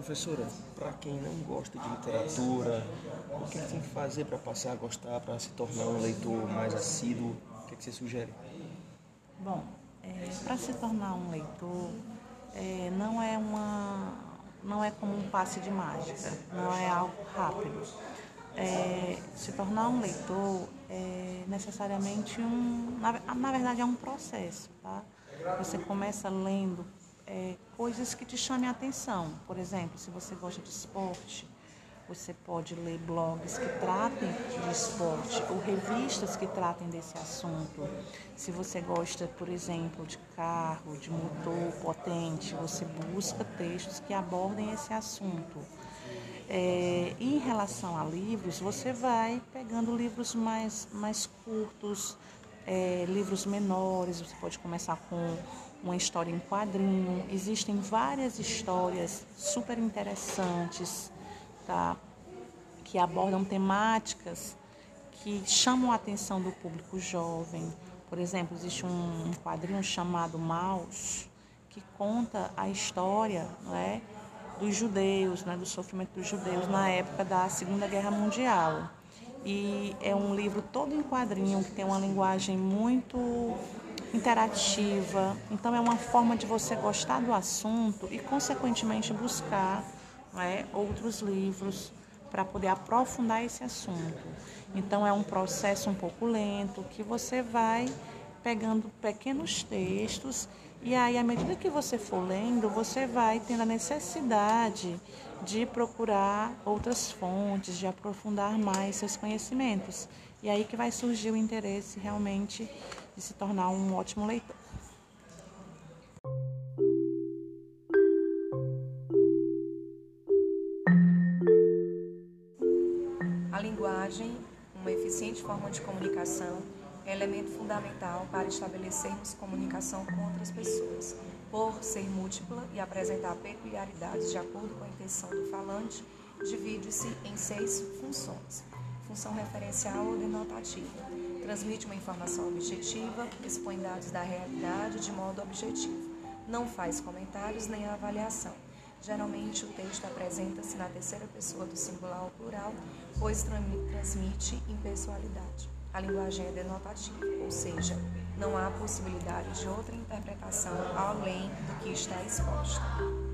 Professora, para quem não gosta de literatura, o que tem que fazer para passar a gostar, para se tornar um leitor mais assíduo? O que, é que você sugere? Bom, é, para se tornar um leitor, é, não é uma, não é como um passe de mágica, não é algo rápido. É, se tornar um leitor é necessariamente um, na, na verdade é um processo, tá? Você começa lendo é, coisas que te chamem a atenção. Por exemplo, se você gosta de esporte, você pode ler blogs que tratem de esporte ou revistas que tratem desse assunto. Se você gosta, por exemplo, de carro, de motor potente, você busca textos que abordem esse assunto. É, em relação a livros, você vai pegando livros mais, mais curtos, é, livros menores, você pode começar com uma história em quadrinho. Existem várias histórias super interessantes, tá? Que abordam temáticas que chamam a atenção do público jovem. Por exemplo, existe um quadrinho chamado Maus, que conta a história né, dos judeus, né, do sofrimento dos judeus na época da Segunda Guerra Mundial. E é um livro todo em quadrinho, que tem uma linguagem muito interativa. Então, é uma forma de você gostar do assunto e, consequentemente, buscar é, outros livros para poder aprofundar esse assunto. Então, é um processo um pouco lento que você vai pegando pequenos textos e aí, à medida que você for lendo, você vai tendo a necessidade de procurar outras fontes, de aprofundar mais seus conhecimentos. E aí que vai surgir o interesse realmente de se tornar um ótimo leitor. A linguagem, uma eficiente forma de comunicação, é elemento fundamental para estabelecermos comunicação com outras pessoas. Por ser múltipla e apresentar peculiaridades de acordo com a intenção do falante, divide-se em seis funções. Função referencial ou denotativa. Transmite uma informação objetiva, expõe dados da realidade de modo objetivo. Não faz comentários nem avaliação. Geralmente, o texto apresenta-se na terceira pessoa do singular ou plural, pois transmite impessoalidade. A linguagem é denotativa, ou seja, não há possibilidade de outra interpretação além do que está exposto.